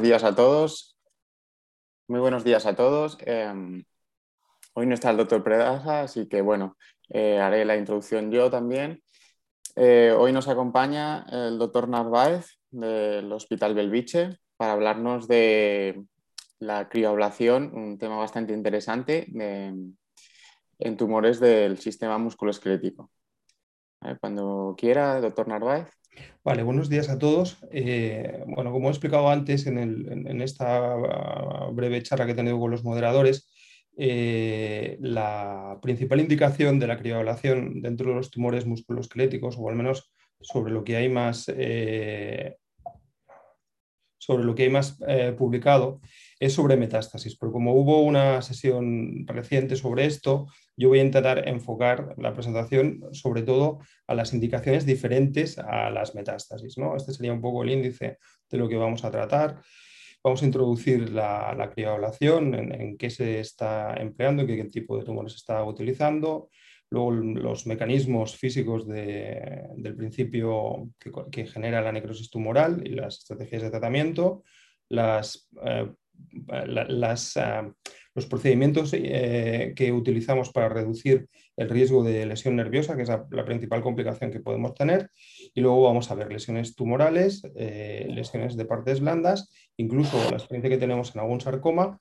buenos días a todos. Muy buenos días a todos. Em, hoy no está el doctor Predaza, así que bueno, eh, haré la introducción yo también. Eh, hoy nos acompaña el doctor Narváez del Hospital Belviche para hablarnos de la crioablación, un tema bastante interesante en tumores del sistema musculoesquelético. Cuando quiera, doctor Narváez. Vale, buenos días a todos. Eh, bueno, como he explicado antes en, esta ah, breve charla que he tenido con los moderadores, eh, la principal indicación de la crioablación dentro de los tumores musculoesqueléticos, o al menos sobre lo que hay más, eh, sobre lo que hay más publicado, es sobre metástasis. Pero como hubo una sesión reciente sobre esto, yo voy a intentar enfocar la presentación sobre todo a las indicaciones diferentes a las metástasis. ¿no? Este sería un poco el índice de lo que vamos a tratar. Vamos a introducir la, la en, qué se está empleando, en qué, tipo de tumores se está utilizando, luego los mecanismos físicos del principio que, genera la necrosis tumoral y las estrategias de tratamiento, las eh, las, ah, los procedimientos eh, que utilizamos para reducir el riesgo de lesión nerviosa, que es la, principal complicación que podemos tener, y luego vamos a ver lesiones tumorales, eh, lesiones de partes blandas, incluso la experiencia que tenemos en algún sarcoma,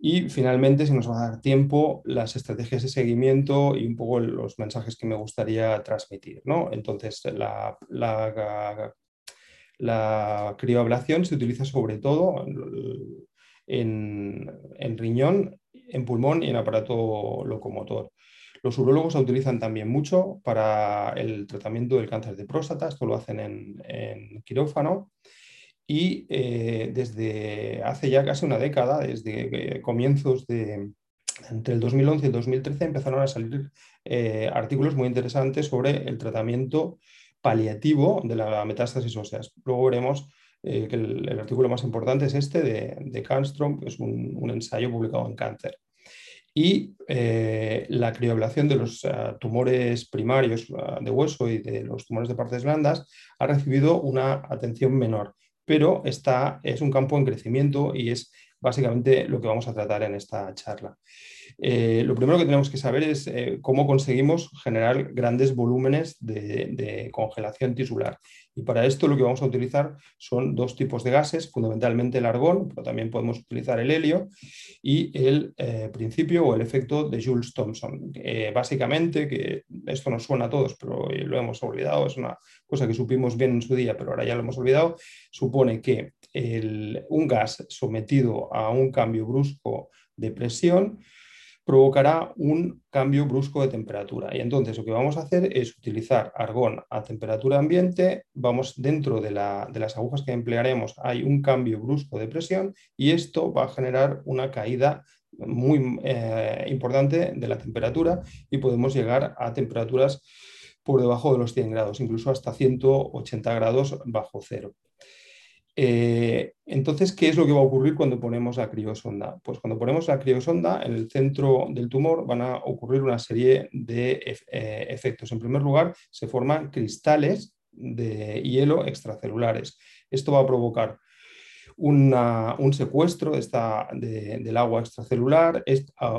y finalmente, si nos va a dar tiempo, las estrategias de seguimiento y un poco los mensajes que me gustaría transmitir. ¿no? Entonces, la, la la crioablación se utiliza sobre todo en, riñón, en pulmón y en aparato locomotor. Los urólogos la utilizan también mucho para el tratamiento del cáncer de próstata, esto lo hacen en, quirófano. Y eh, desde hace ya casi una década, desde comienzos de, entre el 2011 y el 2013 empezaron a salir eh, artículos muy interesantes sobre el tratamiento paliativo de la metástasis óseas. Luego veremos eh, que el, artículo más importante es este de, de que es un, ensayo publicado en Cáncer. Y eh, la crioablación de los eh, tumores primarios de hueso y de los tumores de partes blandas ha recibido una atención menor, pero está, es un campo en crecimiento y es básicamente lo que vamos a tratar en esta charla. Eh, lo primero que tenemos que saber es eh, cómo conseguimos generar grandes volúmenes de, congelación tisular. Y para esto lo que vamos a utilizar son dos tipos de gases, fundamentalmente el argón, pero también podemos utilizar el helio y el eh, principio o el efecto de Jules Thomson. básicamente, que esto nos suena a todos, pero lo hemos olvidado, es una cosa que supimos bien en su día, pero ahora ya lo hemos olvidado, supone que un gas sometido a un cambio brusco de presión provocará un cambio brusco de temperatura. Y entonces lo que vamos a hacer es utilizar argón a temperatura ambiente, vamos dentro de, las agujas que emplearemos hay un cambio brusco de presión y esto va a generar una caída muy eh, importante de la temperatura y podemos llegar a temperaturas por debajo de los 100 grados, incluso hasta 180 grados bajo cero. Eh, entonces, ¿qué es lo que va a ocurrir cuando ponemos la criosonda? Pues cuando ponemos la criosonda, en el centro del tumor van a ocurrir una serie de eh, efectos. En primer lugar, se forman cristales de hielo extracelulares. Esto va a provocar un secuestro del agua extracelular,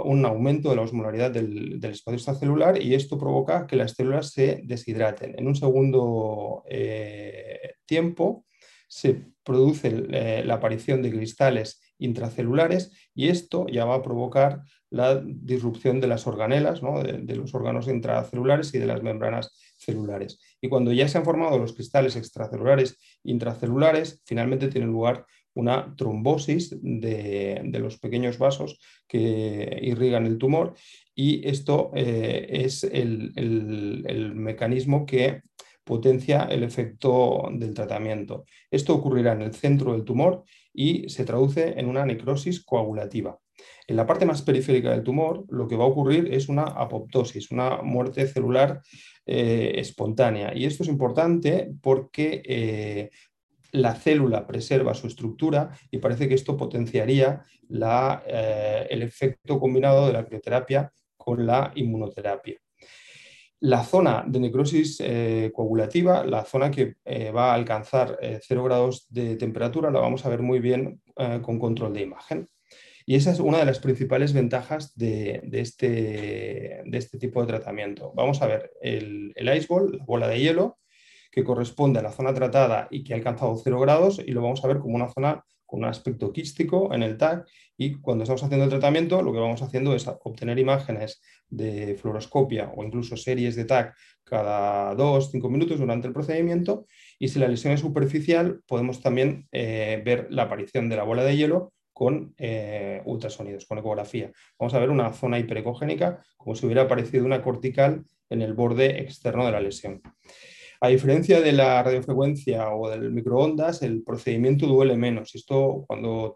un aumento de la osmolaridad del, espacio extracelular y esto provoca que las células se deshidraten. En un segundo eh, tiempo, se produce eh, la aparición de cristales intracelulares y esto ya va a provocar la disrupción de las organelas, de, los órganos intracelulares y de las membranas celulares. Y cuando ya se han formado los cristales extracelulares intracelulares, finalmente tiene lugar una trombosis de, los pequeños vasos que irrigan el tumor y esto eh, es el mecanismo que potencia el efecto del tratamiento. Esto ocurrirá en el centro del tumor y se traduce en una necrosis coagulativa. En la parte más periférica del tumor, lo que va a ocurrir es una apoptosis, una muerte celular eh, espontánea. Y esto es importante porque eh, la célula preserva su estructura y parece que esto potenciaría eh, el efecto combinado de la crioterapia con la inmunoterapia. La zona de necrosis eh, coagulativa, la zona que eh, va a alcanzar 0 grados de temperatura, la vamos a ver muy bien con control de imagen. Y esa es una de las principales ventajas de, este, de este, tipo de tratamiento. Vamos a ver el, el ice ball, la bola de hielo, que corresponde a la zona tratada y que ha alcanzado 0 grados, y lo vamos a ver como una zona con un aspecto quístico en el TAC y cuando estamos haciendo el tratamiento lo que vamos haciendo es obtener imágenes de fluoroscopia o incluso series de TAC cada 2-5 minutos durante el procedimiento y si la lesión es superficial podemos también eh, ver la aparición de la bola de hielo con eh, ultrasonidos, con ecografía. Vamos a ver una zona hiperecogénica como si hubiera aparecido una cortical en el borde externo de la lesión. A diferencia de la radiofrecuencia o del microondas, el procedimiento duele menos. Esto cuando,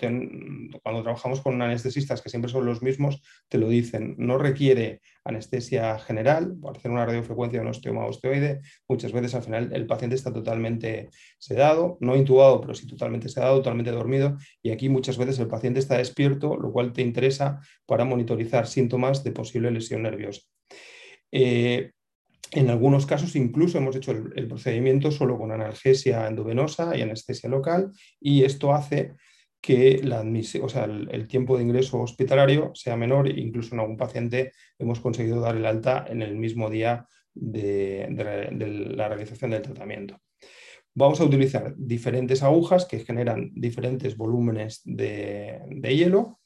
cuando trabajamos con anestesistas, que siempre son los mismos, te lo dicen. No requiere anestesia general, para hacer una radiofrecuencia de un osteoma osteoide, muchas veces al final el paciente está totalmente sedado, no intubado, pero sí totalmente sedado, totalmente dormido, y aquí muchas veces el paciente está despierto, lo cual te interesa para monitorizar síntomas de posible lesión nerviosa. Eh, en algunos casos incluso hemos hecho el, procedimiento solo con analgesia endovenosa y anestesia local y esto hace que el, tiempo de ingreso hospitalario sea menor e incluso en algún paciente hemos conseguido dar el alta en el mismo día de, la realización del tratamiento. Vamos a utilizar diferentes agujas que generan diferentes volúmenes de hielo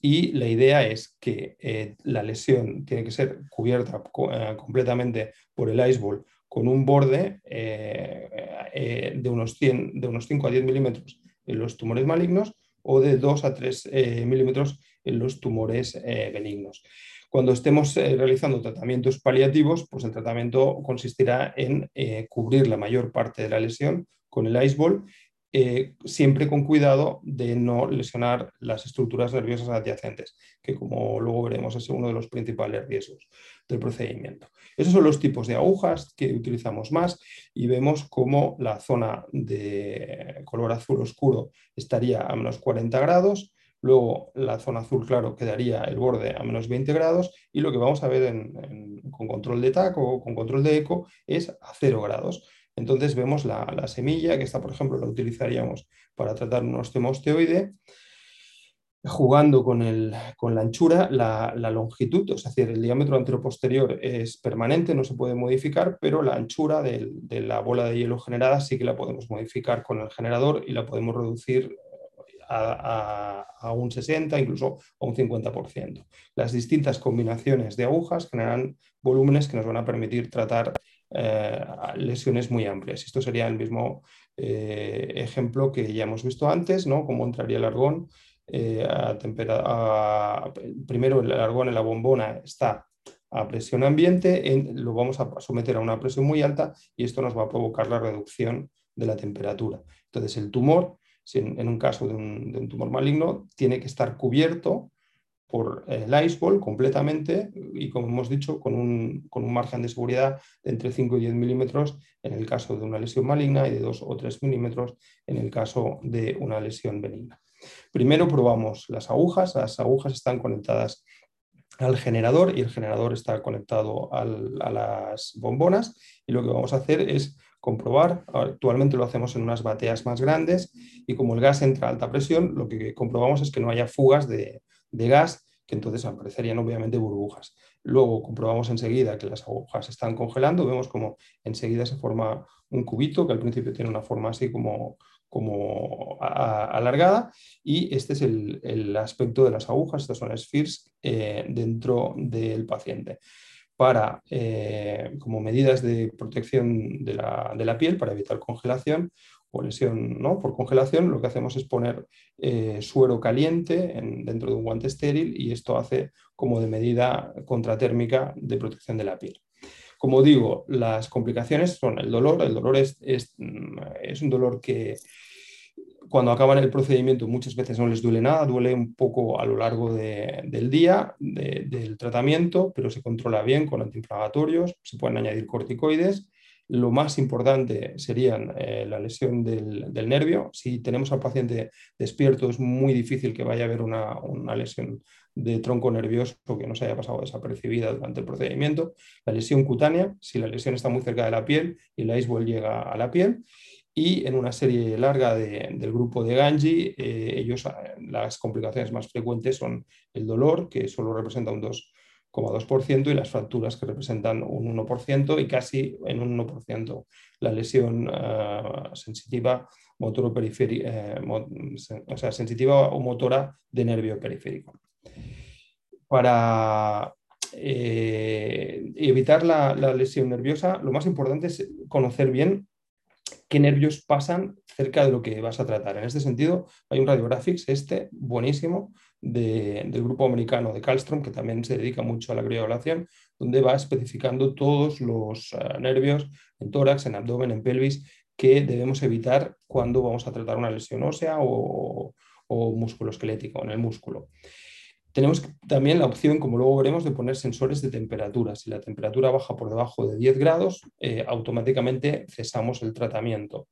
y la idea es que eh, la lesión tiene que ser cubierta eh, completamente por el iceball con un borde eh, de, unos 100, de unos 5 a 10 milímetros en los tumores malignos o de 2 a 3 milímetros en los tumores benignos. Cuando estemos realizando tratamientos paliativos, pues el tratamiento consistirá en cubrir la mayor parte de la lesión con el iceball eh, siempre con cuidado de no lesionar las estructuras nerviosas adyacentes, que como luego veremos es uno de los principales riesgos del procedimiento. Esos son los tipos de agujas que utilizamos más y vemos cómo la zona de color azul oscuro estaría a menos 40 grados, luego la zona azul claro quedaría el borde a menos 20 grados y lo que vamos a ver con control de TAC o con control de eco es a 0 grados. Entonces vemos la, semilla, que esta, por ejemplo, la utilizaríamos para tratar un osteoma osteoide, jugando con, la anchura, la, longitud, es decir, el diámetro anteroposterior es permanente, no se puede modificar, pero la anchura de, la bola de hielo generada sí que la podemos modificar con el generador y la podemos reducir a, a, un 60, incluso a un 50%. Las distintas combinaciones de agujas generan volúmenes que nos van a permitir tratar eh, lesiones muy amplias. Esto sería el mismo eh, ejemplo que ya hemos visto antes, ¿no? Cómo entraría el argón. Eh, a primero el argón en la bombona está a presión ambiente, lo vamos a someter a una presión muy alta y esto nos va a provocar la reducción de la temperatura. Entonces el tumor, en, un caso de un tumor maligno, tiene que estar cubierto por el iceball completamente y, como hemos dicho, con un, margen de seguridad de entre 5 y 10 milímetros en el caso de una lesión maligna y de 2 o 3 milímetros en el caso de una lesión benigna. Primero probamos las agujas. Las agujas están conectadas al generador y el generador está conectado a las bombonas y lo que vamos a hacer es comprobar, actualmente lo hacemos en unas bateas más grandes y como el gas entra a alta presión, lo que comprobamos es que no haya fugas de, de gas, que entonces aparecerían obviamente burbujas. Luego comprobamos enseguida que las agujas están congelando, vemos como enseguida se forma un cubito que al principio tiene una forma así como, como alargada y este es el, aspecto de las agujas, estas son spheres eh, dentro del paciente para, eh, como medidas de protección de la, de la, piel para evitar congelación, o lesión ¿no? por congelación, lo que hacemos es poner eh, suero caliente dentro de un guante estéril y esto hace como de medida contratérmica de protección de la piel. Como digo, las complicaciones son el dolor. El dolor es, es, mm, un dolor que cuando acaban el procedimiento muchas veces no les duele nada, duele un poco a lo largo del día del tratamiento, pero se controla bien con antiinflamatorios, se pueden añadir corticoides lo más importante serían eh, la lesión del, nervio. Si tenemos al paciente despierto, es muy difícil que vaya a haber una, una, lesión de tronco nervioso que no se haya pasado desapercibida durante el procedimiento. La lesión cutánea, si la lesión está muy cerca de la piel y la iceball llega a la piel. Y en una serie larga del grupo de Ganji, eh, ellos, las complicaciones más frecuentes son el dolor, que solo representa un 2,2%, y las fracturas, que representan un 1%, y casi en un 1% la lesión uh, sensitiva motor periférica, eh, o sea, sensitiva o motora de nervio periférico. Para eh, evitar la, la, lesión nerviosa, lo más importante es conocer bien qué nervios pasan cerca de lo que vas a tratar. En este sentido, hay un radiographics, este, buenísimo, del grupo americano de Calstrom, que también se dedica mucho a la crioablación, donde va especificando todos los uh, nervios en tórax, en abdomen, en pelvis, que debemos evitar cuando vamos a tratar una lesión ósea o, o músculo esquelético en el músculo. Tenemos también la opción, como luego veremos, de poner sensores de temperatura. Si la temperatura baja por debajo de 10 grados, eh, automáticamente cesamos el tratamiento.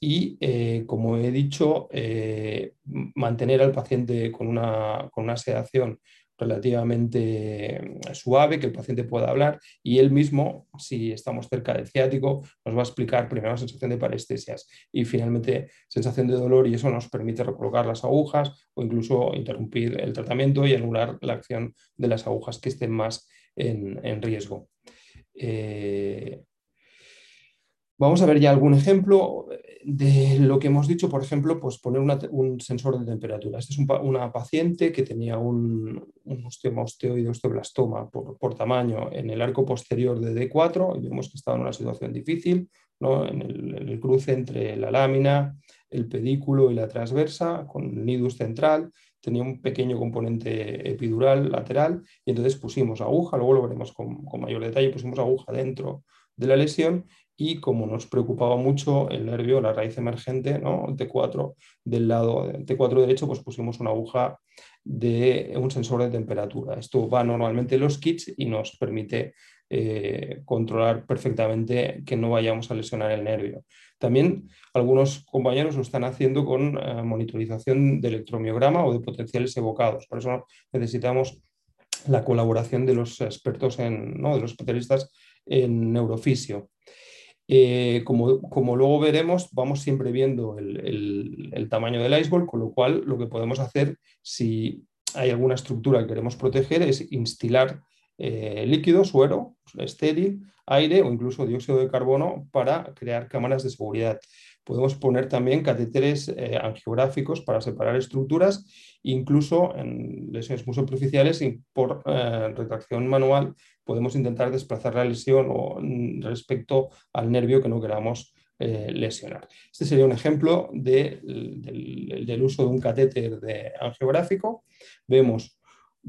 Y, eh, como he dicho, eh, mantener al paciente con una, con una sedación relativamente suave, que el paciente pueda hablar y él mismo, si estamos cerca del ciático, nos va a explicar primero la sensación de parestesias y finalmente sensación de dolor y eso nos permite recolocar las agujas o incluso interrumpir el tratamiento y anular la acción de las agujas que estén más en, riesgo. Eh, Vamos a ver ya algún ejemplo de lo que hemos dicho, por ejemplo, pues poner un sensor de temperatura. Esta es una paciente que tenía un, un osteoide osteoblastoma por, tamaño en el arco posterior de D4 y vemos que estaba en una situación difícil, en, el, cruce entre la lámina, el pedículo y la transversa, con el nidus central, tenía un pequeño componente epidural lateral y entonces pusimos aguja, luego lo veremos con mayor detalle, pusimos aguja dentro de la lesión y como nos preocupaba mucho el nervio, la raíz emergente, ¿no? T4 del lado T4 derecho, pues pusimos una aguja de un sensor de temperatura. Esto va normalmente en los kits y nos permite eh, controlar perfectamente que no vayamos a lesionar el nervio. También algunos compañeros lo están haciendo con eh, monitorización de electromiograma o de potenciales evocados. Por eso necesitamos la colaboración de los expertos, en, ¿no? de los especialistas en neurofisio. Eh, como, luego veremos, vamos siempre viendo el, tamaño del iceball, con lo cual lo que podemos hacer si hay alguna estructura que queremos proteger es instilar eh, líquido, suero, estéril, aire o incluso dióxido de carbono para crear cámaras de seguridad. Podemos poner también catéteres eh, angiográficos para separar estructuras, incluso en lesiones muy superficiales y por retracción manual podemos intentar desplazar la lesión o, mm, respecto al nervio que no queramos eh, lesionar. Este sería un ejemplo del, uso de un catéter de angiográfico. Vemos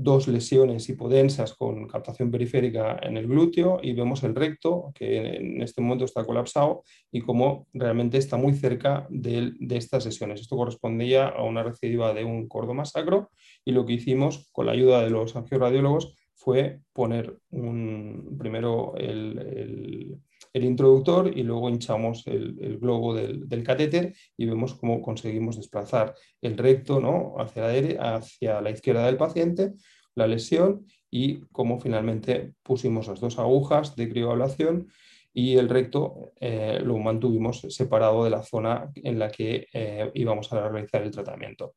dos lesiones hipodensas con captación periférica en el glúteo y vemos el recto que en este momento está colapsado y como realmente está muy cerca de, de estas lesiones. Esto correspondía a una recidiva de un cordoma sacro y lo que hicimos con la ayuda de los angioradiólogos fue poner un, primero el, introductor y luego hinchamos el, globo del, catéter y vemos cómo conseguimos desplazar el recto ¿no? hacia, la, hacia la izquierda del paciente, la lesión y cómo finalmente pusimos las dos agujas de crioablación y el recto eh, lo mantuvimos separado de la zona en la que eh, íbamos a realizar el tratamiento.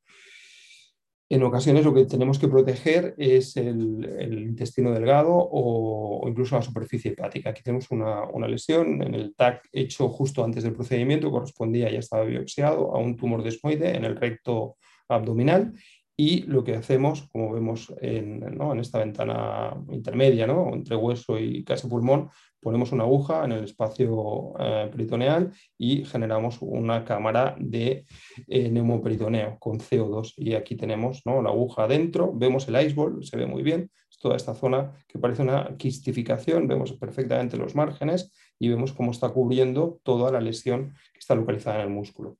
En ocasiones lo que tenemos que proteger es el, intestino delgado o, incluso la superficie hepática. Aquí tenemos una, lesión en el TAC hecho justo antes del procedimiento, correspondía, ya estaba biopsiado, a un tumor desmoide en el recto abdominal y lo que hacemos, como vemos en, esta ventana intermedia, entre hueso y casi pulmón, ponemos una aguja en el espacio eh, peritoneal y generamos una cámara de eh, neumoperitoneo con CO2. Y aquí tenemos la aguja adentro, vemos el iceball, se ve muy bien, es toda esta zona que parece una quistificación, vemos perfectamente los márgenes y vemos cómo está cubriendo toda la lesión que está localizada en el músculo.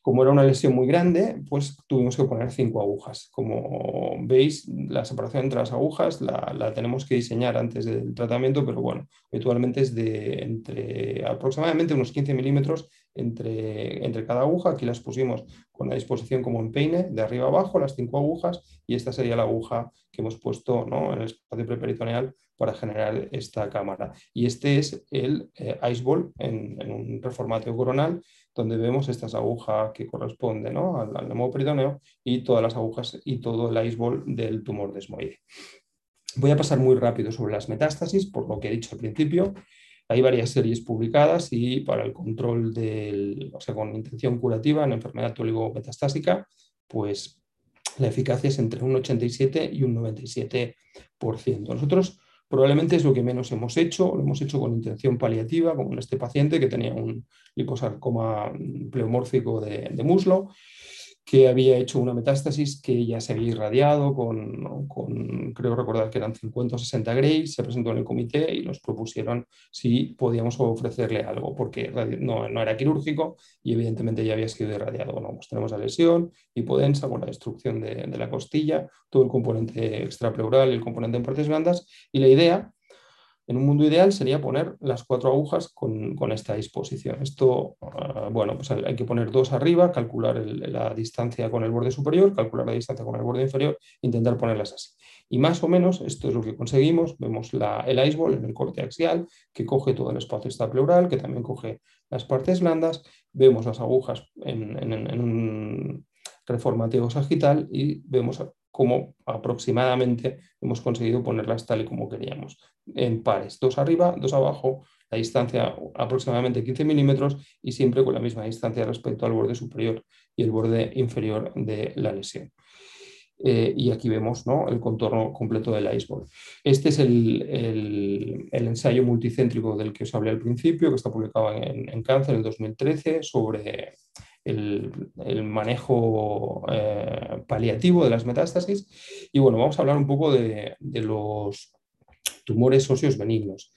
Como era una lesión muy grande, pues tuvimos que poner cinco agujas. Como veis, la separación entre las agujas la, tenemos que diseñar antes del tratamiento, pero bueno, habitualmente es de entre aproximadamente unos 15 milímetros entre, entre cada aguja. Aquí las pusimos con la disposición como en peine, de arriba abajo, las cinco agujas, y esta sería la aguja que hemos puesto en el espacio preperitoneal para generar esta cámara. Y este es el eh, iceball en, en un reformateo coronal donde vemos estas agujas que corresponden al, al y todas las agujas y todo el iceball del tumor desmoide. Voy a pasar muy rápido sobre las metástasis, por lo que he dicho al principio. Hay varias series publicadas y para el control del, o sea, con intención curativa en enfermedad metastásica, pues la eficacia es entre un 87 y un 97%. Nosotros Probablemente es lo que menos hemos hecho, lo hemos hecho con intención paliativa, como en este paciente que tenía un liposarcoma pleomórfico de, de muslo que había hecho una metástasis que ya se había irradiado con, creo recordar que eran 50 o 60 grays, se presentó en el comité y nos propusieron si podíamos ofrecerle algo, porque no, era quirúrgico y evidentemente ya había sido irradiado. No, pues tenemos la lesión, hipodensa con la destrucción de, de la costilla, todo el componente extrapleural y el componente en partes blandas, y la idea en un mundo ideal sería poner las cuatro agujas con, esta disposición. Esto, ah, bueno, pues hay que poner dos arriba, calcular la distancia con el borde superior, calcular la distancia con el borde inferior, intentar ponerlas así. Y más o menos esto es lo que conseguimos. Vemos el iceball en el corte axial, que coge todo el espacio pleural, que también coge las partes blandas. Vemos las agujas en, en un reformateo sagital y vemos cómo aproximadamente hemos conseguido ponerlas tal y como queríamos en pares, dos arriba, dos abajo, la distancia aproximadamente 15 milímetros y siempre con la misma distancia respecto al borde superior y el borde inferior de la lesión. Eh, y aquí vemos ¿no? el contorno completo del iceberg. Este es el, ensayo multicéntrico del que os hablé al principio, que está publicado en, en Cáncer en el 2013 sobre el, manejo eh, paliativo de las metástasis. Y bueno, vamos a hablar un poco de, los tumores óseos benignos.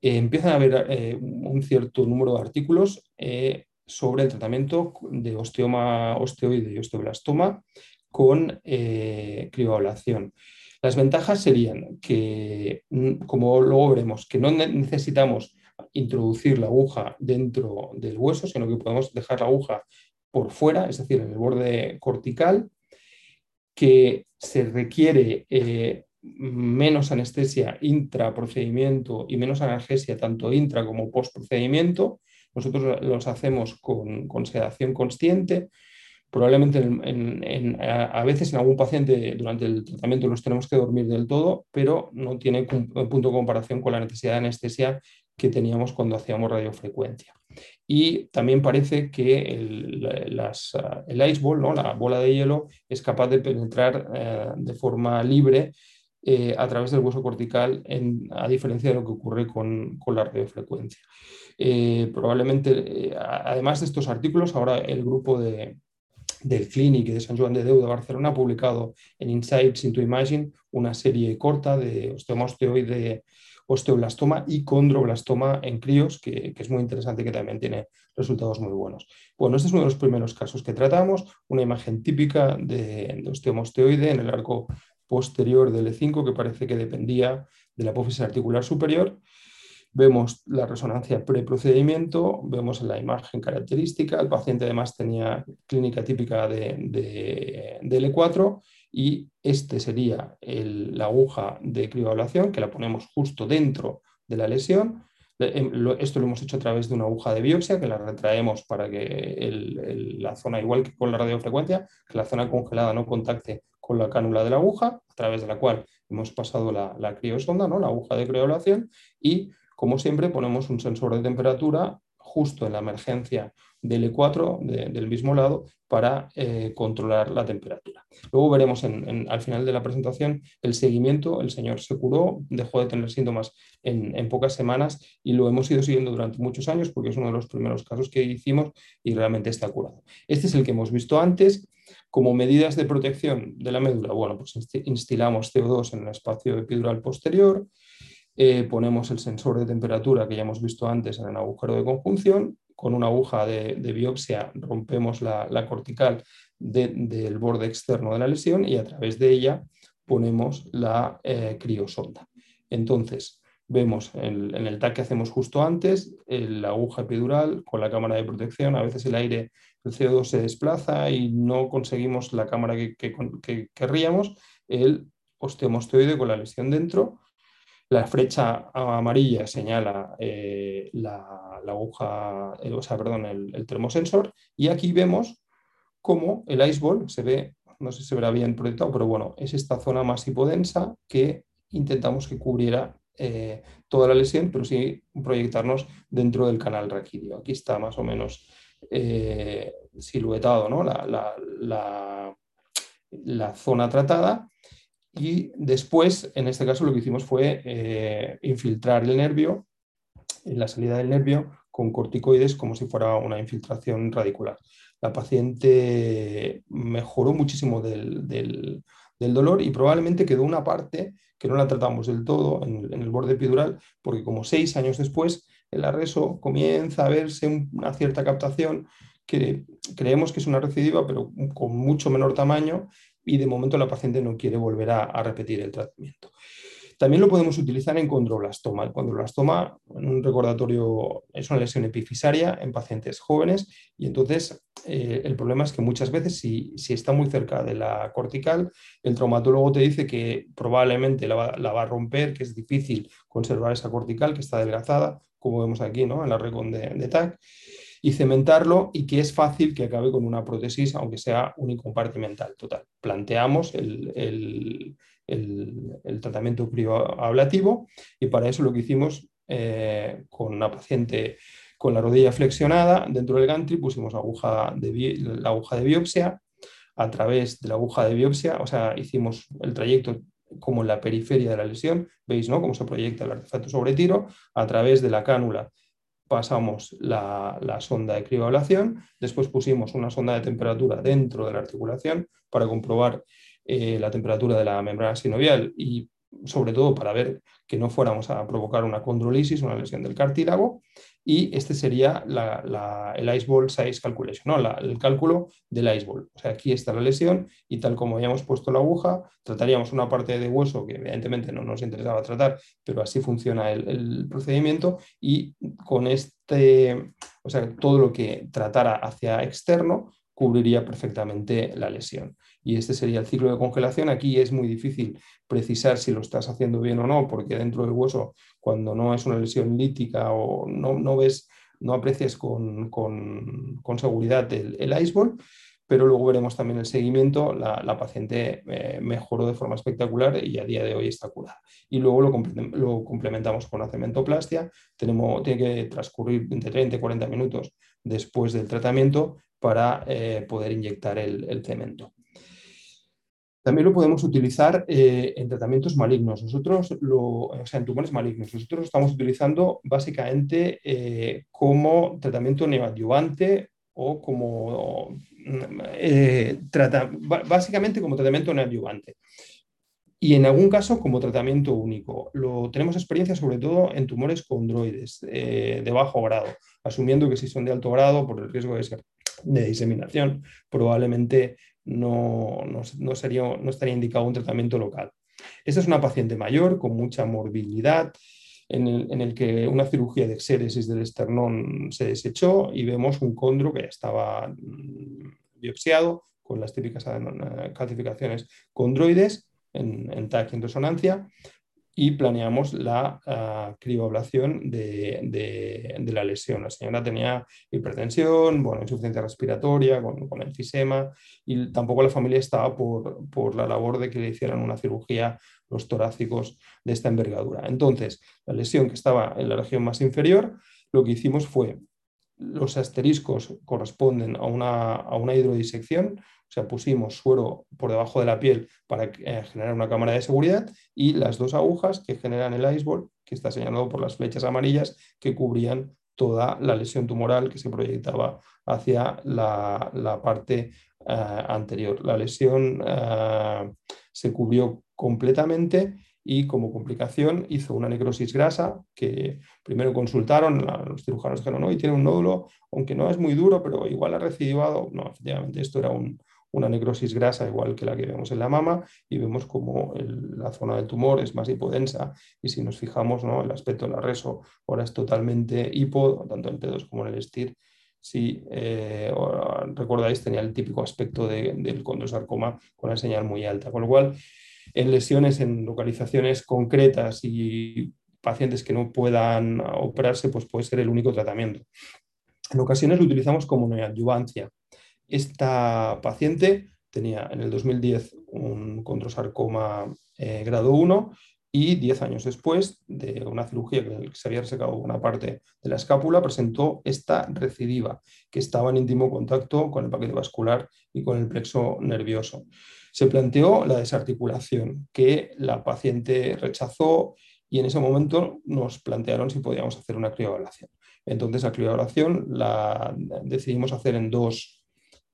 Eh, empiezan a haber eh, un cierto número de artículos sobre el tratamiento de osteoma osteoide y osteoblastoma con crioablación. Las ventajas serían que, mm, como luego veremos, que no necesitamos introducir la aguja dentro del hueso, sino que podemos dejar la aguja por fuera, es decir, en el borde cortical, que se requiere menos anestesia intraprocedimiento y menos analgesia tanto intra como post procedimiento. Nosotros los hacemos con, sedación consciente. Probablemente a, veces en algún paciente durante el tratamiento los tenemos que dormir del todo, pero no tiene punto de comparación con la necesidad de anestesia que teníamos cuando hacíamos radiofrecuencia. Y también parece que el, el ice ball, ¿no? la bola de hielo, es capaz de penetrar eh, de forma libre eh, a través del hueso cortical, a diferencia de lo que ocurre con, la radiofrecuencia. Eh, probablemente, eh, además de estos artículos, ahora el grupo de, del Clinic de San Juan de Deu de Barcelona ha publicado en Insights into Imagine una serie corta de osteoma osteoblastoma y condroblastoma en críos, que, es muy interesante y que también tiene resultados muy buenos. Bueno, este es uno de los primeros casos que tratamos, una imagen típica de, de en el arco posterior del E5 que parece que dependía de la apófisis articular superior. Vemos la resonancia preprocedimiento, vemos la imagen característica, el paciente además tenía clínica típica de, de, L4 y este sería la aguja de crioablación que la ponemos justo dentro de la lesión. Em, esto lo hemos hecho a través de una aguja de biopsia que la retraemos para que la zona, igual que con la radiofrecuencia, que la zona congelada no contacte con la cánula de la aguja, a través de la cual hemos pasado la, la criosonda, ¿no? la aguja de criolación, y como siempre ponemos un sensor de temperatura justo en la emergencia del E4 del mismo lado para eh, controlar la temperatura. Luego veremos al final de la presentación el seguimiento. El señor se curó, dejó de tener síntomas en, en, pocas semanas y lo hemos ido siguiendo durante muchos años porque es uno de los primeros casos que hicimos y realmente está curado. Este es el que hemos visto antes. Como medidas de protección de la médula, bueno, pues instilamos CO2 en el espacio epidural posterior, eh, ponemos el sensor de temperatura que ya hemos visto antes en el agujero de conjunción, con una aguja de, biopsia rompemos la, cortical del borde externo de la lesión y a través de ella ponemos la eh, criosonda. Entonces, vemos en, el TAC que hacemos justo antes, la aguja epidural con la cámara de protección, a veces el aire, el CO2 se desplaza y no conseguimos la cámara que, querríamos, el osteomostoide con la lesión dentro, la flecha amarilla señala eh, la, aguja, eh, o sea, perdón, el, termosensor y aquí vemos cómo el iceball se ve, no sé si se verá bien proyectado, pero bueno, es esta zona más hipodensa que intentamos que cubriera eh, toda la lesión, pero sí proyectarnos dentro del canal raquídeo. Aquí está más o menos eh, siluetado ¿no? la, la, zona tratada y después, en este caso, lo que hicimos fue eh, infiltrar el nervio, en la salida del nervio, con corticoides como si fuera una infiltración radicular. La paciente mejoró muchísimo del, del, del dolor y probablemente quedó una parte que no la tratamos del todo en, el borde epidural, porque como seis años después el arreso comienza a verse una cierta captación que creemos que es una recidiva, pero con mucho menor tamaño y de momento la paciente no quiere volver a repetir el tratamiento. También lo podemos utilizar en condroblastoma. El en un recordatorio, es una lesión epifisaria en pacientes jóvenes y entonces eh, el problema es que muchas veces si, está muy cerca de la cortical, el traumatólogo te dice que probablemente la va, a romper, que es difícil conservar esa cortical, que está adelgazada, como vemos aquí ¿no? en la recon de, TAC y cementarlo y que es fácil que acabe con una prótesis, aunque sea unicompartimental. Total, planteamos el, el, tratamiento crioablativo y para eso lo que hicimos eh, con una paciente con la rodilla flexionada, dentro del gantry pusimos aguja de, la aguja de biopsia, a través de la aguja de biopsia, o sea, hicimos el trayecto como en la periferia de la lesión, veis ¿no? cómo se proyecta el artefacto sobre tiro, a través de la cánula pasamos la, la, sonda de crioablación, después pusimos una sonda de temperatura dentro de la articulación para comprobar eh, la temperatura de la membrana sinovial y sobre todo para ver que no fuéramos a provocar una condrolisis, una lesión del cartílago, y este sería el iceball size calculation, ¿no? el cálculo del iceball. O sea, aquí está la lesión y tal como habíamos puesto la aguja, trataríamos una parte de hueso que evidentemente no nos interesaba tratar, pero así funciona el, el procedimiento y con este, o sea, todo lo que tratara hacia externo cubriría perfectamente la lesión y este sería el ciclo de congelación. Aquí es muy difícil precisar si lo estás haciendo bien o no, porque dentro del hueso, cuando no es una lesión lítica o no, no ves, no aprecias con, seguridad el, el iceball, pero luego veremos también el seguimiento. La, paciente eh, mejoró de forma espectacular y a día de hoy está curada. Y luego lo, complementamos con la cementoplastia. Tenemos, tiene que transcurrir entre 30 y 40 minutos después del tratamiento para eh, poder inyectar el cemento. También lo podemos utilizar eh, en tratamientos malignos, nosotros lo, o sea, en tumores malignos. Nosotros lo estamos utilizando básicamente eh, como tratamiento neoadyuvante o como, eh, básicamente como tratamiento neoadyuvante. Y en algún caso como tratamiento único. Lo, tenemos experiencia sobre todo en tumores condroides de bajo grado, asumiendo que si son de alto grado, por el riesgo de diseminación, probablemente no, no, sería, no estaría indicado un tratamiento local. Esta es una paciente mayor con mucha morbilidad, en el, en el, que una cirugía de exéresis del esternón se desechó y vemos un condro que estaba mm, biopsiado con las típicas eh, calcificaciones condroides en, en TAC en resonancia y planeamos la uh, crioablación de, la lesión. La señora tenía hipertensión, bueno, insuficiencia respiratoria, con, con enfisema, y tampoco la familia estaba por, la labor de que le hicieran una cirugía los torácicos de esta envergadura. Entonces, la lesión que estaba en la región más inferior, lo que hicimos fue, los asteriscos corresponden a una, a una hidrodisección, o sea, pusimos suero por debajo de la piel para eh, generar una cámara de seguridad y las dos agujas que generan el iceball, que está señalado por las flechas amarillas, que cubrían toda la lesión tumoral que se proyectaba hacia la, parte eh, anterior. La lesión eh, se cubrió completamente y como complicación hizo una necrosis grasa que primero consultaron, los cirujanos dijeron, no, y tiene un nódulo, aunque no es muy duro, pero igual ha recidivado. No, efectivamente, esto era una necrosis grasa igual que la que vemos en la mama y vemos como la zona del tumor es más hipodensa y si nos fijamos, ¿no? el aspecto de la reso ahora es totalmente hipo, tanto en pedos como en el STIR, si eh, recordáis, tenía el típico aspecto del condrosarcoma con la señal muy alta. Con lo cual, en lesiones en localizaciones concretas y pacientes que no puedan operarse, pues puede ser el único tratamiento. En ocasiones lo utilizamos como neoadyuvancia. Esta paciente tenía en el 2010 un condrosarcoma eh, grado 1 y 10 años después de una cirugía que se había resecado una parte de la escápula, presentó esta recidiva, que estaba en íntimo contacto con el paquete vascular y con el plexo nervioso. Se planteó la desarticulación, que la paciente rechazó y en ese momento nos plantearon si podíamos hacer una crioablación. Entonces la crioablación la decidimos hacer en dos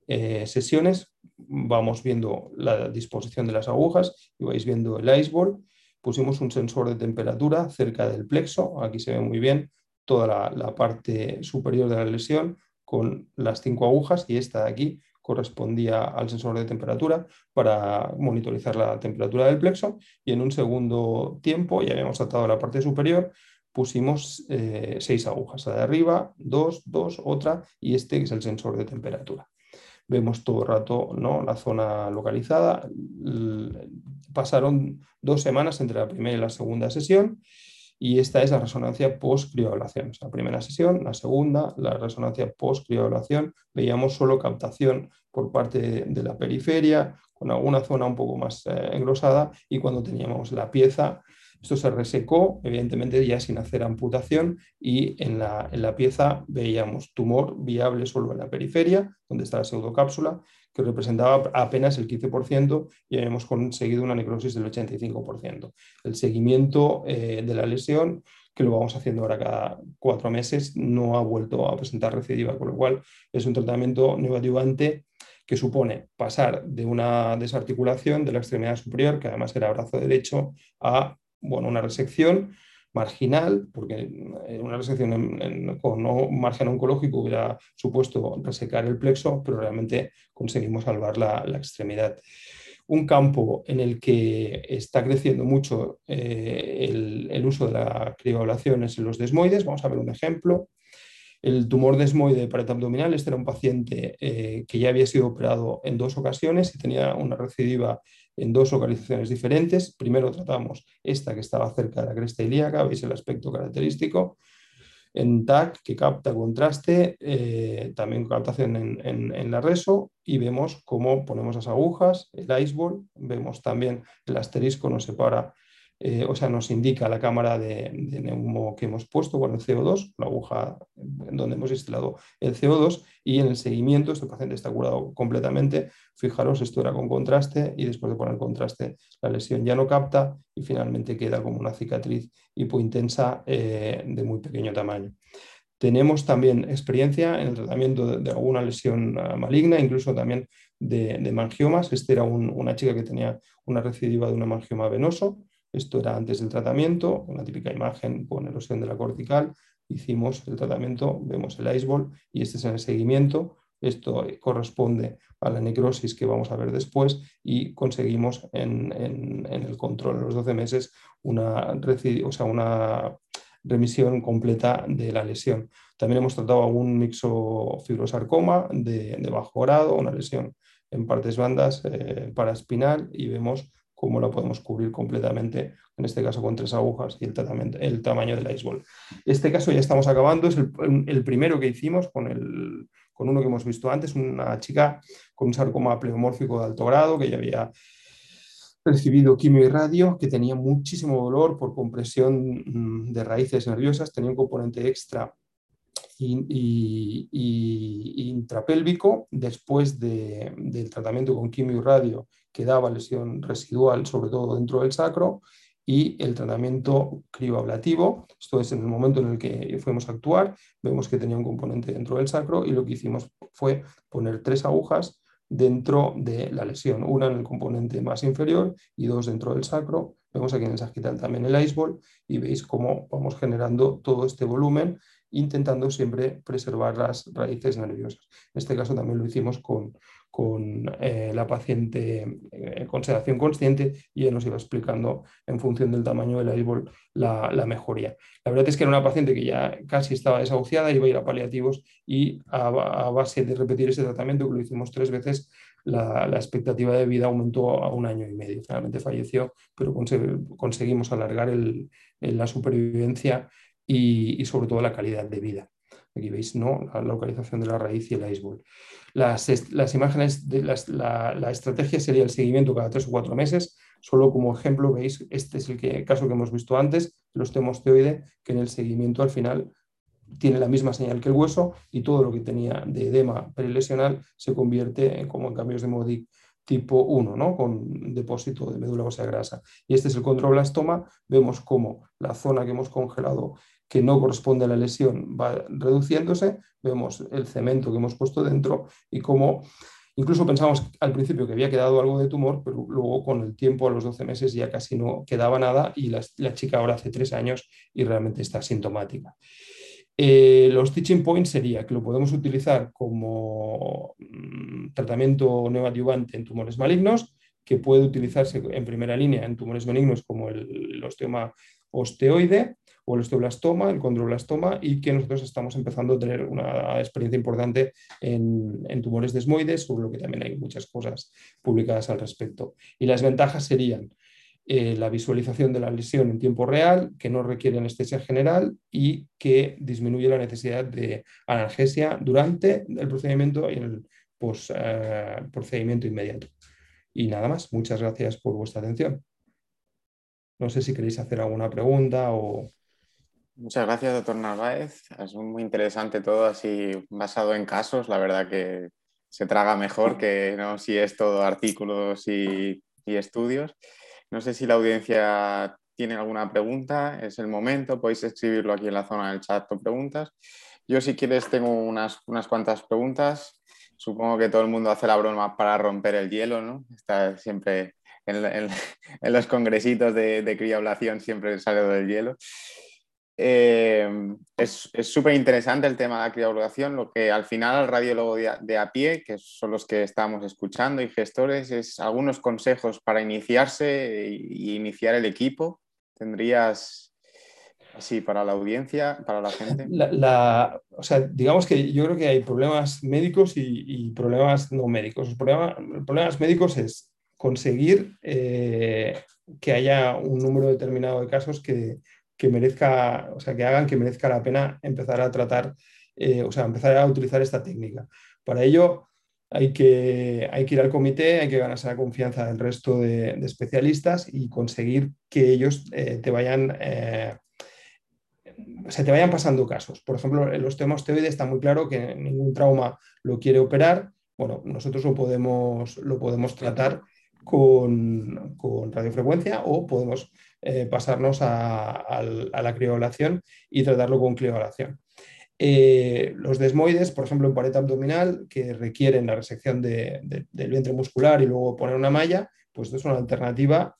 eh, sesiones. Vamos viendo la disposición de las agujas y vais viendo el iceball pusimos un sensor de temperatura cerca del plexo, aquí se ve muy bien toda la, parte superior de la lesión con las cinco agujas y esta de aquí correspondía al sensor de temperatura para monitorizar la temperatura del plexo y en un segundo tiempo, ya habíamos tratado la parte superior, pusimos eh, seis agujas, la de arriba, dos, dos, otra y este que es el sensor de temperatura vemos todo el rato ¿no? la zona localizada. Pasaron dos semanas entre la primera y la segunda sesión y esta es la resonancia post-crioablación. La primera sesión, la segunda, la resonancia post-crioablación, veíamos solo captación por parte de la periferia, con alguna zona un poco más eh, engrosada y cuando teníamos la pieza esto se resecó, evidentemente ya sin hacer amputación, y en la, en la pieza veíamos tumor viable solo en la periferia, donde está la pseudocápsula, que representaba apenas el 15% y habíamos conseguido una necrosis del 85%. El seguimiento eh, de la lesión, que lo vamos haciendo ahora cada cuatro meses, no ha vuelto a presentar recidiva, con lo cual es un tratamiento neoadyuvante que supone pasar de una desarticulación de la extremidad superior, que además era brazo derecho, a bueno, una resección marginal, porque una resección con un margen oncológico hubiera supuesto resecar el plexo, pero realmente conseguimos salvar la, extremidad. Un campo en el que está creciendo mucho eh, el, uso de la crioablación es en los desmoides. Vamos a ver un ejemplo. El tumor desmoide de pared abdominal, este era un paciente eh, que ya había sido operado en dos ocasiones y tenía una recidiva en dos localizaciones diferentes. Primero tratamos esta que estaba cerca de la cresta ilíaca, veis el aspecto característico. En TAC, que capta contraste, eh, también captación en, la reso, y vemos cómo ponemos las agujas, el iceball, vemos también el asterisco nos separa eh, o sea, nos indica la cámara de, neumo que hemos puesto con el CO2, la aguja donde hemos instalado el CO2 y en el seguimiento este paciente está curado completamente. Fijaros, esto era con contraste y después de poner contraste la lesión ya no capta y finalmente queda como una cicatriz hipointensa eh, de muy pequeño tamaño. Tenemos también experiencia en el tratamiento de, alguna lesión ah, maligna, incluso también de, de mangiomas. Esta era una chica que tenía una recidiva de un mangioma venoso esto era antes del tratamiento, una típica imagen con erosión de la cortical. Hicimos el tratamiento, vemos el iceball y este es en el seguimiento. Esto corresponde a la necrosis que vamos a ver después y conseguimos en, el control en los 12 meses una, o sea, una remisión completa de la lesión. También hemos tratado algún mixofibrosarcoma de, de bajo grado, una lesión en partes bandas eh, paraespinal y vemos cómo lo podemos cubrir completamente, en este caso con tres agujas y el tamaño del iceball. Este caso ya estamos acabando, es el, primero que hicimos con, el, con uno que hemos visto antes, una chica con un sarcoma pleomórfico de alto grado que ya había recibido quimio y radio, que tenía muchísimo dolor por compresión mm, de raíces nerviosas, tenía un componente extra y, intrapélvico después del tratamiento con quimio y radio que daba lesión residual, sobre todo dentro del sacro, y el tratamiento crioablativo. Esto es en el momento en el que fuimos a actuar, vemos que tenía un componente dentro del sacro y lo que hicimos fue poner tres agujas dentro de la lesión, una en el componente más inferior y dos dentro del sacro, Vemos aquí en el sagital también el iceball y veis cómo vamos generando todo este volumen intentando siempre preservar las raíces nerviosas. En este caso también lo hicimos con, con eh, la paciente eh, con sedación consciente y él nos iba explicando en función del tamaño del iceball la, mejoría. La verdad es que era una paciente que ya casi estaba desahuciada, iba a ir a paliativos y a, base de repetir ese tratamiento, lo hicimos tres veces, la, expectativa de vida aumentó a un año y medio. Finalmente falleció, pero conseguimos alargar la supervivencia y, sobre todo la calidad de vida. Aquí veis ¿no? la localización de la raíz y el iceball. Las, las imágenes, de la, estrategia sería el seguimiento cada tres o cuatro meses. Solo como ejemplo veis, este es el caso que hemos visto antes, el osteomosteoide, que en el seguimiento al final tiene la misma señal que el hueso y todo lo que tenía de edema perilesional se convierte en, como en cambios de Modic tipo 1, ¿no? con depósito de médula ósea grasa. Y este es el controblastoma. Vemos cómo la zona que hemos congelado que no corresponde a la lesión va reduciéndose. Vemos el cemento que hemos puesto dentro y cómo incluso pensamos al principio que había quedado algo de tumor, pero luego con el tiempo, a los 12 meses, ya casi no quedaba nada y la, chica ahora hace tres años y realmente está sintomática. Eh, los teaching points sería que lo podemos utilizar como mm, tratamiento neoadyuvante en tumores malignos, que puede utilizarse en primera línea en tumores benignos como el, osteoma osteoide o el osteoblastoma, el condroblastoma, y que nosotros estamos empezando a tener una experiencia importante en, tumores desmoides, sobre lo que también hay muchas cosas publicadas al respecto. Y las ventajas serían eh, la visualización de la lesión en tiempo real, que no requiere anestesia general y que disminuye la necesidad de analgesia durante el procedimiento y el eh, procedimiento inmediato. Y nada más, muchas gracias por vuestra atención. No sé si queréis hacer alguna pregunta o... Muchas gracias, doctor Narváez. Es muy interesante todo así basado en casos. La verdad que se traga mejor que no si es todo artículos y, y estudios. No sé si la audiencia tiene alguna pregunta, es el momento, podéis escribirlo aquí en la zona del chat con preguntas. Yo si quieres tengo unas, unas cuantas preguntas. Supongo que todo el mundo hace la broma para romper el hielo, ¿no? Está siempre en, los congresitos de, de crioblación, siempre sale del hielo. Eh, es súper interesante el tema de la criogulación, lo que al final al radiólogo de, a pie, que son los que estamos escuchando y gestores, es algunos consejos para iniciarse y, iniciar el equipo. ¿Tendrías así para la audiencia, para la gente? La, o sea, digamos que yo creo que hay problemas médicos y, problemas no médicos. Los problemas, médicos es conseguir eh, que haya un número determinado de casos que que merezca, o sea, que hagan que merezca la pena empezar a tratar, eh, o sea, empezar a utilizar esta técnica. Para ello hay que, hay que ir al comité, hay que ganarse la confianza del resto de, especialistas y conseguir que ellos eh, te vayan... Eh, se te vayan pasando casos. Por ejemplo, en los temas osteoide está muy claro que ningún trauma lo quiere operar. Bueno, nosotros lo podemos, lo podemos tratar con, con radiofrecuencia o podemos eh, pasarnos a, la crioglación y tratarlo con crioglación. Eh, los desmoides, por ejemplo, en pared abdominal, que requieren la resección del vientre muscular y luego poner una malla, pues esto es una alternativa,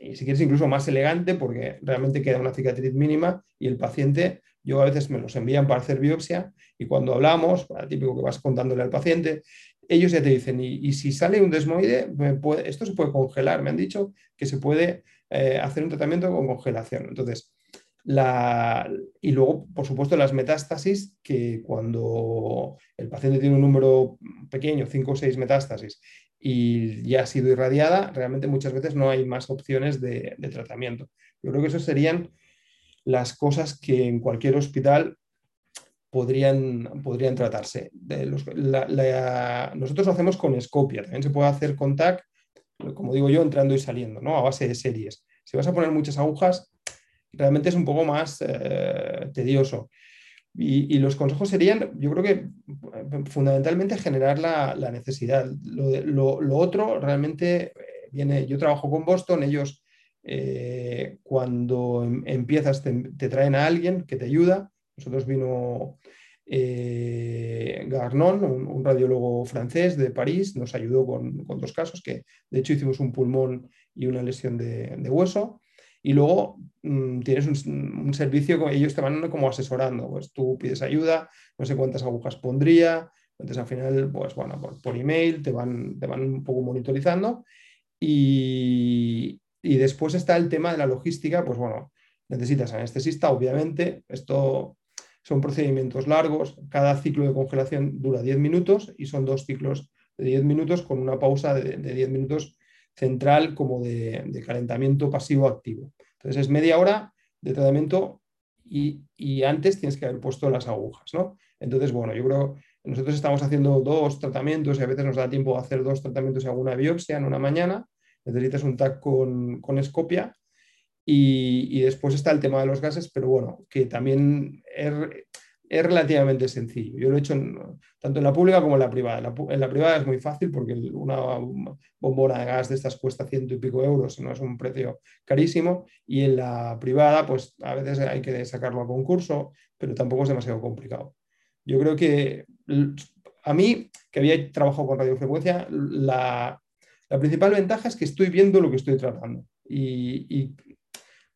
y si quieres incluso más elegante, porque realmente queda una cicatriz mínima y el paciente, yo a veces me los envían para hacer biopsia y cuando hablamos, típico que vas contándole al paciente, ellos ya te dicen, y, si sale un desmoide, esto se puede congelar, me han dicho que se puede eh, hacer un tratamiento con congelación. Entonces, la, y luego, por supuesto, las metástasis, que cuando el paciente tiene un número pequeño, 5 o 6 metástasis, y ya ha sido irradiada, realmente muchas veces no hay más opciones de, tratamiento. Yo creo que esas serían las cosas que en cualquier hospital podrían, podrían tratarse. nosotros lo hacemos con escopia, también se puede hacer con TAC como digo yo, entrando y saliendo, ¿no? A base de series. Si vas a poner muchas agujas, realmente es un poco más eh, tedioso. Y, los consejos serían, yo creo que eh, fundamentalmente generar la, necesidad. Lo, otro realmente eh, viene, yo trabajo con Boston, ellos cuando em, empiezas te, te, traen a alguien que te ayuda. Nosotros vino eh, Garnon, un, radiólogo francés de París, nos ayudó con, dos casos, que de hecho hicimos un pulmón y una lesión de, hueso. y luego mm, tienes un, servicio que ellos te van como asesorando. Pues tú pides ayuda, no sé cuántas agujas pondría, entonces al final, pues bueno, por, email te van, te van un poco monitorizando y, y después está el tema de la logística, pues bueno, necesitas anestesista, obviamente, esto son procedimientos largos, cada ciclo de congelación dura 10 minutos y son dos ciclos de 10 minutos con una pausa de, 10 minutos central como de, calentamiento pasivo-activo. Entonces es media hora de tratamiento y, antes tienes que haber puesto las agujas, ¿no? Entonces, bueno, yo creo nosotros estamos haciendo dos tratamientos y a veces nos da tiempo de hacer dos tratamientos y alguna biopsia en una mañana. Necesitas un TAC con, con escopia y, después está el tema de los gases, pero bueno, que también es, relativamente sencillo. Yo lo he hecho tanto en la pública como en la privada. En la, privada es muy fácil porque una bombona de gas de estas cuesta ciento y pico euros, no es un precio carísimo. Y en la privada, pues a veces hay que sacarlo a concurso, pero tampoco es demasiado complicado. Yo creo que a mí, que había trabajado con radiofrecuencia, la, la principal ventaja es que estoy viendo lo que estoy tratando. y,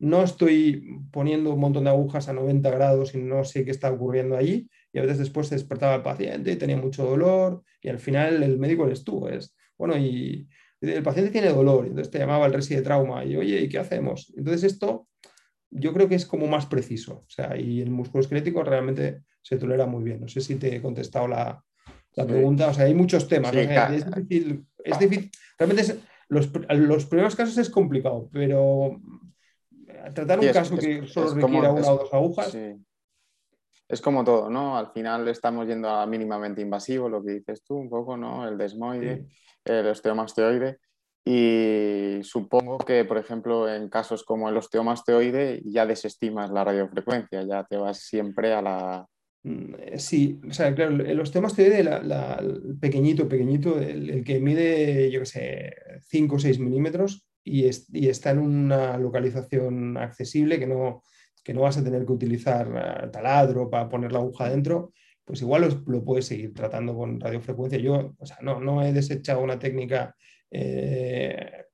no estoy poniendo un montón de agujas a 90 grados y no sé qué está ocurriendo allí. Y a veces después se despertaba el paciente y tenía mucho dolor y al final el médico eres tú. Es, bueno, y el paciente tiene dolor, entonces te llamaba el resi de trauma y oye, ¿y qué hacemos? Entonces esto yo creo que es como más preciso. O sea, y el músculo esquelético realmente se tolera muy bien. No sé si te he contestado la, pregunta. O sea, hay muchos temas. es, difícil, es difícil. Realmente los, los primeros casos es complicado, pero tratar un caso que solo requiera una o dos agujas. Es como todo, ¿no? Al final estamos yendo a mínimamente invasivo, lo que dices tú, un poco, ¿no? El desmoide, el osteomasteoide. Y supongo que, por ejemplo, en casos como el osteomasteoide, ya desestimas la radiofrecuencia, ya te vas siempre a la. Mm, eh, sí, o sea, claro, el osteomasteoide, el pequeñito, pequeñito, el, el, que mide, yo qué sé, 5 o 6 milímetros, y, está en una localización accesible que no, que no vas a tener que utilizar eh, taladro para poner la aguja dentro, pues igual lo, puedes seguir tratando con radiofrecuencia. Yo, o sea, no, no he desechado una técnica eh,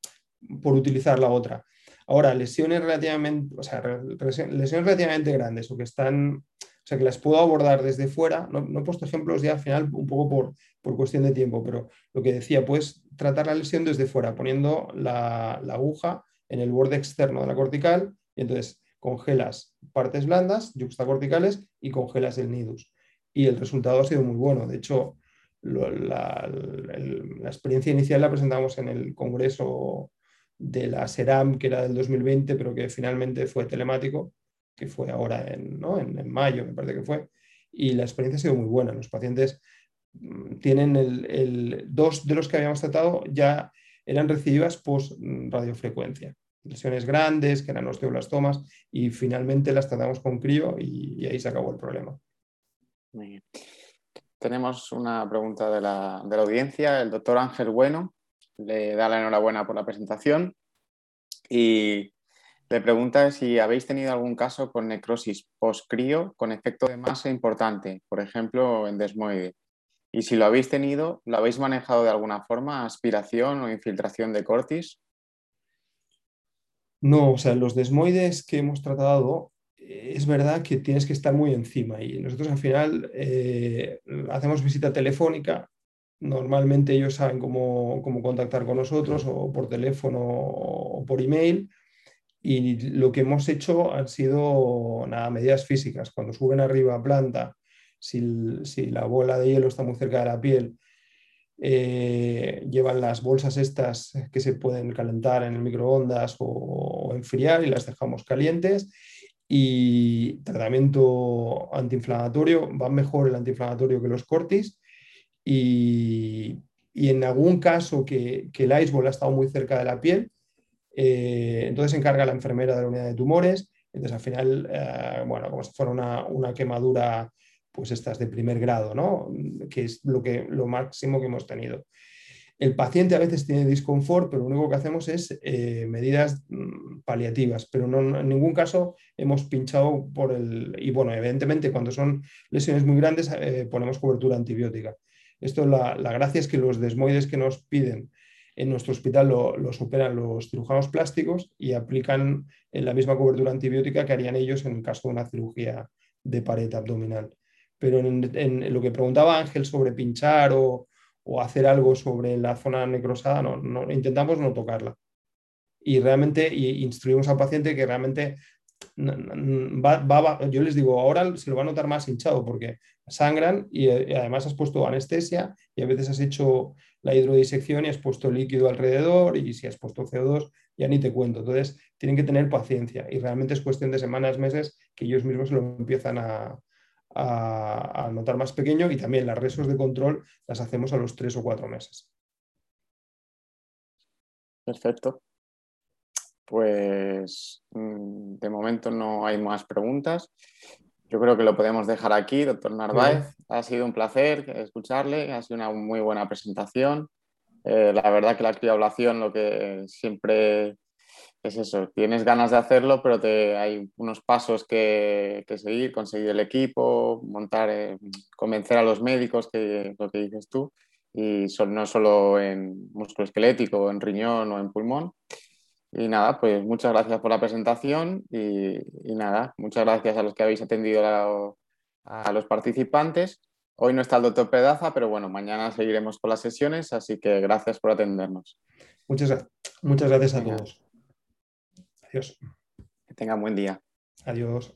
por utilizar la otra. Ahora, lesiones relativamente, o sea, lesiones relativamente grandes o que están o sea, que las puedo abordar desde fuera. No, he puesto ejemplos ya al final un poco por, por, cuestión de tiempo, pero lo que decía, puedes tratar la lesión desde fuera, poniendo la, aguja en el borde externo de la cortical y entonces congelas partes blandas, yuxtacorticales, y congelas el nidus. Y el resultado ha sido muy bueno. De hecho, la, experiencia inicial la presentamos en el congreso de la SERAM, que era del 2020, pero que finalmente fue telemático que fue ahora en, en, mayo, me parece que fue, y la experiencia ha sido muy buena. Los pacientes tienen el, dos de los que habíamos tratado ya eran recibidas post radiofrecuencia, lesiones grandes, que eran osteoblastomas, y finalmente las tratamos con crío y, ahí se acabó el problema. Tenemos una pregunta de la, de la audiencia. El doctor Ángel Bueno le da la enhorabuena por la presentación y le pregunta si habéis tenido algún caso con necrosis post-crío con efecto de masa importante, por ejemplo, en desmoide. Y si lo habéis tenido, ¿lo habéis manejado de alguna forma, aspiración o infiltración de cortis? No, o sea, los desmoides que hemos tratado, eh, es verdad que tienes que estar muy encima y nosotros al final eh, hacemos visita telefónica. Normalmente ellos saben cómo, cómo contactar con nosotros o por teléfono o por email y lo que hemos hecho han sido nada, medidas físicas. Cuando suben arriba a planta, si, la bola de hielo está muy cerca de la piel, eh, llevan las bolsas estas que se pueden calentar en el microondas o, enfriar y las dejamos calientes. Y tratamiento antiinflamatorio, va mejor el antiinflamatorio que los cortis. Y, en algún caso que, que el iceball ha estado muy cerca de la piel, eh, entonces se encarga la enfermera de la unidad de tumores. Entonces al final, eh, bueno, como si fuera una, quemadura, pues estas de primer grado, ¿no? Que es lo, que, lo máximo que hemos tenido. El paciente a veces tiene disconfort, pero lo único que hacemos es eh, medidas mm, paliativas, pero no, en ningún caso hemos pinchado por el... Y bueno, evidentemente cuando son lesiones muy grandes ponemos cobertura antibiótica. Esto la, la, gracia es que los desmoides que nos piden en nuestro hospital lo, lo, superan los cirujanos plásticos y aplican la misma cobertura antibiótica que harían ellos en el caso de una cirugía de pared abdominal. Pero en, lo que preguntaba Ángel sobre pinchar o, o, hacer algo sobre la zona necrosada, no, intentamos no tocarla. Y realmente instruimos al paciente que realmente yo les digo, ahora se lo va a notar más hinchado porque sangran y, y, además has puesto anestesia y a veces has hecho la hidrodisección y has puesto líquido alrededor y si has puesto CO2 ya ni te cuento. Entonces tienen que tener paciencia y realmente es cuestión de semanas, meses que ellos mismos lo empiezan a, a, notar más pequeño y también las resos de control las hacemos a los tres o cuatro meses. Perfecto. Pues mm, de momento no hay más preguntas. Yo creo que lo podemos dejar aquí, doctor Narváez. Ha sido un placer escucharle, ha sido una muy buena presentación. Eh, la verdad que la criablación lo que siempre es eso, tienes ganas de hacerlo, pero te, hay unos pasos que, seguir, conseguir el equipo, montar, eh, convencer a los médicos, que lo que dices tú, y son, no solo en músculo esquelético, en riñón o en pulmón. Y nada, pues muchas gracias por la presentación y, nada, muchas gracias a los que habéis atendido a, los participantes. Hoy no está el doctor Pedaza, pero bueno, mañana seguiremos con las sesiones, así que gracias por atendernos. Muchas, muchas gracias a todos. Adiós. Que tengan buen día. Adiós.